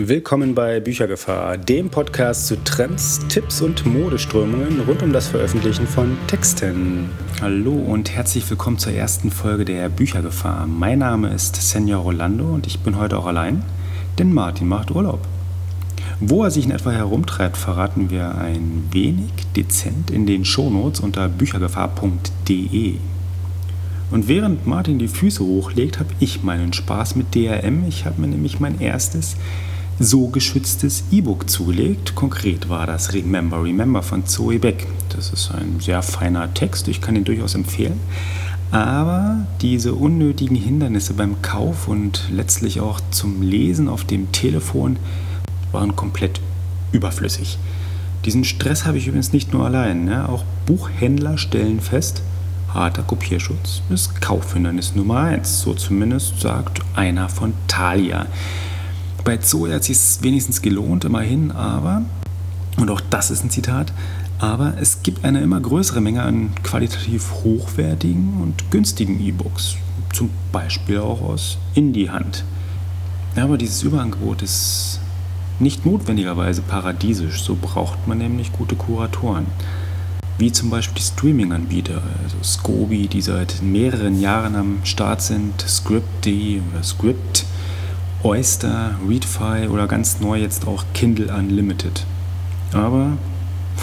Willkommen bei Büchergefahr, dem Podcast zu Trends, Tipps und Modeströmungen rund um das Veröffentlichen von Texten. Hallo und herzlich willkommen zur ersten Folge der Büchergefahr. Mein Name ist Senor Rolando und ich bin heute auch allein, denn Martin macht Urlaub. Wo er sich in etwa herumtreibt, verraten wir ein wenig dezent in den Shownotes unter büchergefahr.de. Und während Martin die Füße hochlegt, habe ich meinen Spaß mit DRM. Ich habe mir nämlich mein erstes so geschütztes E-Book zugelegt. Konkret war das Remember, Remember von Zoe Beck. Das ist ein sehr feiner Text, ich kann ihn durchaus empfehlen. Aber diese unnötigen Hindernisse beim Kauf und letztlich auch zum Lesen auf dem Telefon waren komplett überflüssig. Diesen Stress habe ich übrigens nicht nur allein. Ne? Auch Buchhändler stellen fest, harter Kopierschutz ist Kaufhindernis Nummer 1. So zumindest sagt einer von Thalia. Bei Zoe hat es sich wenigstens gelohnt, immerhin, aber, und auch das ist ein Zitat, aber es gibt eine immer größere Menge an qualitativ hochwertigen und günstigen E-Books, zum Beispiel auch aus Indie-Hand. Aber dieses Überangebot ist nicht notwendigerweise paradiesisch, so braucht man nämlich gute Kuratoren. Wie zum Beispiel die Streaming-Anbieter, also Scoby, die seit mehreren Jahren am Start sind, Scripty oder Script, Oyster, Readfy oder ganz neu jetzt auch Kindle Unlimited. Aber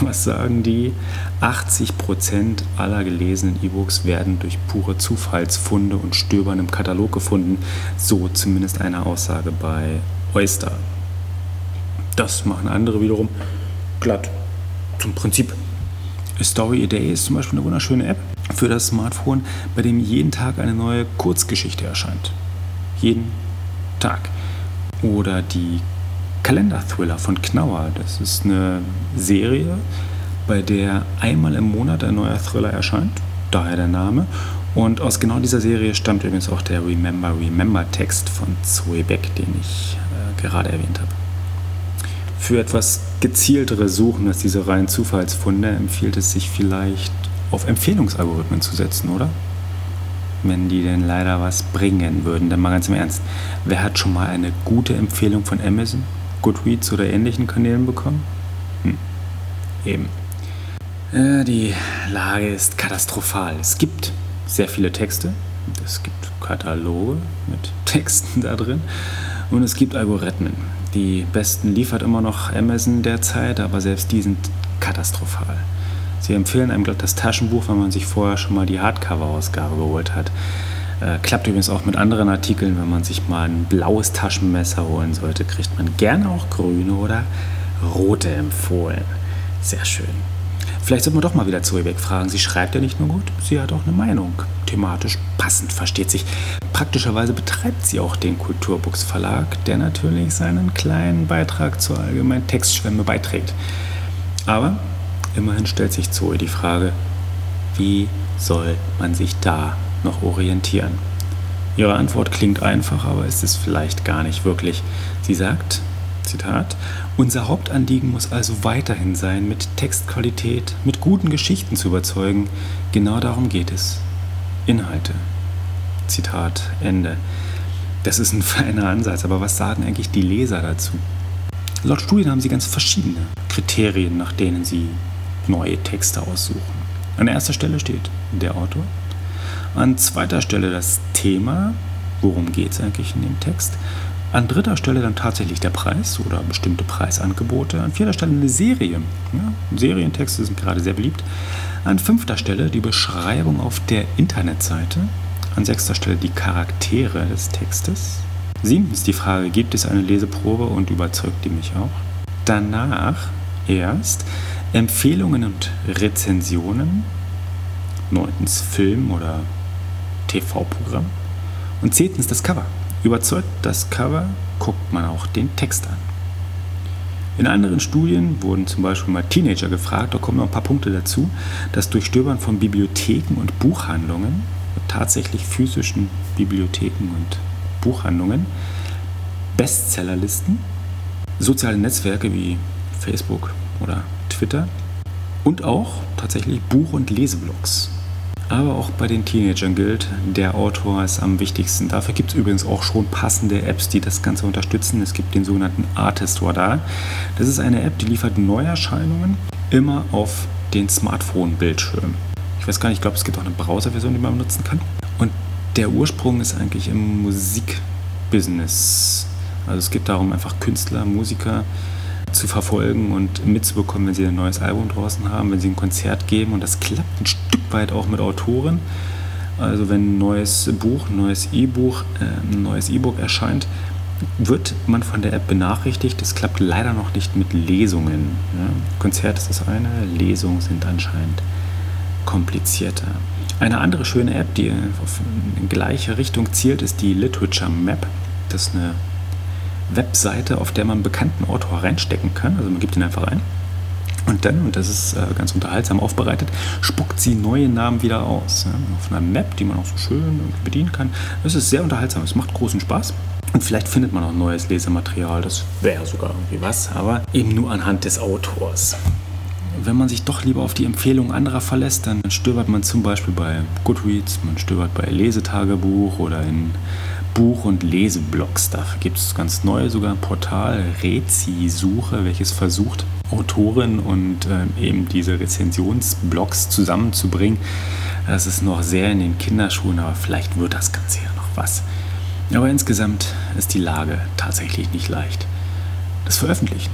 was sagen die? 80% aller gelesenen E-Books werden durch pure Zufallsfunde und Stöbern im Katalog gefunden. So zumindest eine Aussage bei Oyster. Das machen andere wiederum glatt. Zum Prinzip. Story A Day ist zum Beispiel eine wunderschöne App für das Smartphone, bei dem jeden Tag eine neue Kurzgeschichte erscheint. Jeden Tag. Oder die Kalender-Thriller von Knauer. Das ist eine Serie, bei der einmal im Monat ein neuer Thriller erscheint, daher der Name. Und aus genau dieser Serie stammt übrigens auch der Remember Remember Text von Zoe Beck, den ich äh, gerade erwähnt habe. Für etwas gezieltere Suchen als diese reinen Zufallsfunde empfiehlt es sich vielleicht auf Empfehlungsalgorithmen zu setzen, oder? Wenn die denn leider was bringen würden. Denn mal ganz im Ernst, wer hat schon mal eine gute Empfehlung von Amazon, Goodreads oder ähnlichen Kanälen bekommen? Hm. Eben. Äh, die Lage ist katastrophal. Es gibt sehr viele Texte. Es gibt Kataloge mit Texten da drin. Und es gibt Algorithmen. Die besten liefert immer noch Amazon derzeit, aber selbst die sind katastrophal. Sie empfehlen einem glatt das Taschenbuch, wenn man sich vorher schon mal die Hardcover-Ausgabe geholt hat. Äh, klappt übrigens auch mit anderen Artikeln. Wenn man sich mal ein blaues Taschenmesser holen sollte, kriegt man gerne auch grüne oder rote empfohlen. Sehr schön. Vielleicht sollte man doch mal wieder zu ihr wegfragen. Sie schreibt ja nicht nur gut, sie hat auch eine Meinung. Thematisch passend, versteht sich. Praktischerweise betreibt sie auch den Kulturbuchs Verlag, der natürlich seinen kleinen Beitrag zur allgemeinen Textschwemme beiträgt. Aber Immerhin stellt sich Zoe die Frage, wie soll man sich da noch orientieren? Ihre Antwort klingt einfach, aber ist es vielleicht gar nicht wirklich. Sie sagt, Zitat, unser Hauptanliegen muss also weiterhin sein, mit Textqualität, mit guten Geschichten zu überzeugen. Genau darum geht es. Inhalte. Zitat Ende. Das ist ein feiner Ansatz, aber was sagen eigentlich die Leser dazu? Laut Studien haben sie ganz verschiedene Kriterien, nach denen sie neue Texte aussuchen. An erster Stelle steht der Autor. An zweiter Stelle das Thema, worum geht es eigentlich in dem Text. An dritter Stelle dann tatsächlich der Preis oder bestimmte Preisangebote. An vierter Stelle eine Serie. Ja, Serientexte sind gerade sehr beliebt. An fünfter Stelle die Beschreibung auf der Internetseite. An sechster Stelle die Charaktere des Textes. Siebtens die Frage, gibt es eine Leseprobe und überzeugt die mich auch? Danach erst Empfehlungen und Rezensionen. Neuntens Film oder TV-Programm. Und zehntens das Cover. Überzeugt das Cover, guckt man auch den Text an. In anderen Studien wurden zum Beispiel mal Teenager gefragt, da kommen noch ein paar Punkte dazu, dass durch Stöbern von Bibliotheken und Buchhandlungen, tatsächlich physischen Bibliotheken und Buchhandlungen, Bestsellerlisten, soziale Netzwerke wie Facebook oder Twitter und auch tatsächlich Buch- und Leseblogs Aber auch bei den Teenagern gilt, der Autor ist am wichtigsten. Dafür gibt es übrigens auch schon passende Apps, die das Ganze unterstützen. Es gibt den sogenannten Artist Radar. Das ist eine App, die liefert Neuerscheinungen immer auf den Smartphone-Bildschirm. Ich weiß gar nicht, ich glaube, es gibt auch eine Browser-Version, die man benutzen kann. Und der Ursprung ist eigentlich im Musikbusiness. Also es geht darum, einfach Künstler, Musiker zu verfolgen und mitzubekommen, wenn sie ein neues Album draußen haben, wenn sie ein Konzert geben. Und das klappt ein Stück weit auch mit Autoren. Also wenn ein neues Buch, ein neues E-Buch, äh, ein neues E-Book erscheint, wird man von der App benachrichtigt. Das klappt leider noch nicht mit Lesungen. Konzert ist das eine, Lesungen sind anscheinend komplizierter. Eine andere schöne App, die in gleiche Richtung zielt, ist die Literature Map. Das ist eine Webseite, auf der man einen bekannten Autor reinstecken kann. Also man gibt ihn einfach ein. Und dann, und das ist äh, ganz unterhaltsam aufbereitet, spuckt sie neue Namen wieder aus. Ja, auf einer Map, die man auch so schön bedienen kann. Das ist sehr unterhaltsam. Es macht großen Spaß. Und vielleicht findet man auch neues Lesematerial. Das wäre sogar irgendwie was, aber eben nur anhand des Autors. Wenn man sich doch lieber auf die Empfehlungen anderer verlässt, dann stöbert man zum Beispiel bei Goodreads, man stöbert bei Lesetagebuch oder in Buch- und Leseblogs. Dafür gibt es ganz neu sogar ein Portal, Rezi-Suche, welches versucht, Autoren und äh, eben diese Rezensionsblogs zusammenzubringen. Das ist noch sehr in den Kinderschuhen, aber vielleicht wird das Ganze ja noch was. Aber insgesamt ist die Lage tatsächlich nicht leicht. Das Veröffentlichen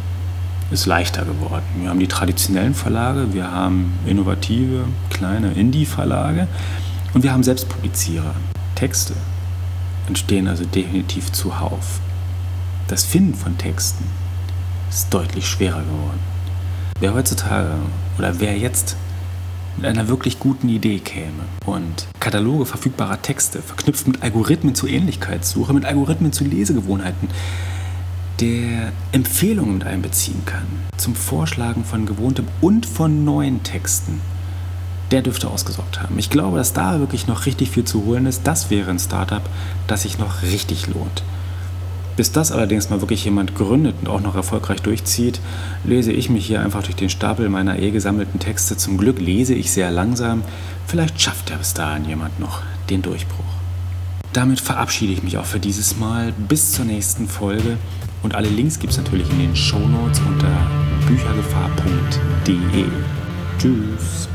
ist leichter geworden. Wir haben die traditionellen Verlage, wir haben innovative, kleine Indie-Verlage und wir haben Selbstpublizierer. Texte entstehen also definitiv zuhauf. Das Finden von Texten ist deutlich schwerer geworden. Wer heutzutage oder wer jetzt mit einer wirklich guten Idee käme und Kataloge verfügbarer Texte verknüpft mit Algorithmen zur Ähnlichkeitssuche, mit Algorithmen zu Lesegewohnheiten, der Empfehlungen mit einbeziehen kann, zum Vorschlagen von gewohntem und von neuen Texten, der dürfte ausgesorgt haben. Ich glaube, dass da wirklich noch richtig viel zu holen ist. Das wäre ein Startup, das sich noch richtig lohnt. Bis das allerdings mal wirklich jemand gründet und auch noch erfolgreich durchzieht, lese ich mich hier einfach durch den Stapel meiner eh gesammelten Texte. Zum Glück lese ich sehr langsam. Vielleicht schafft ja bis dahin jemand noch den Durchbruch. Damit verabschiede ich mich auch für dieses Mal. Bis zur nächsten Folge. Und alle Links gibt es natürlich in den Shownotes unter büchergefahr.de. Tschüss.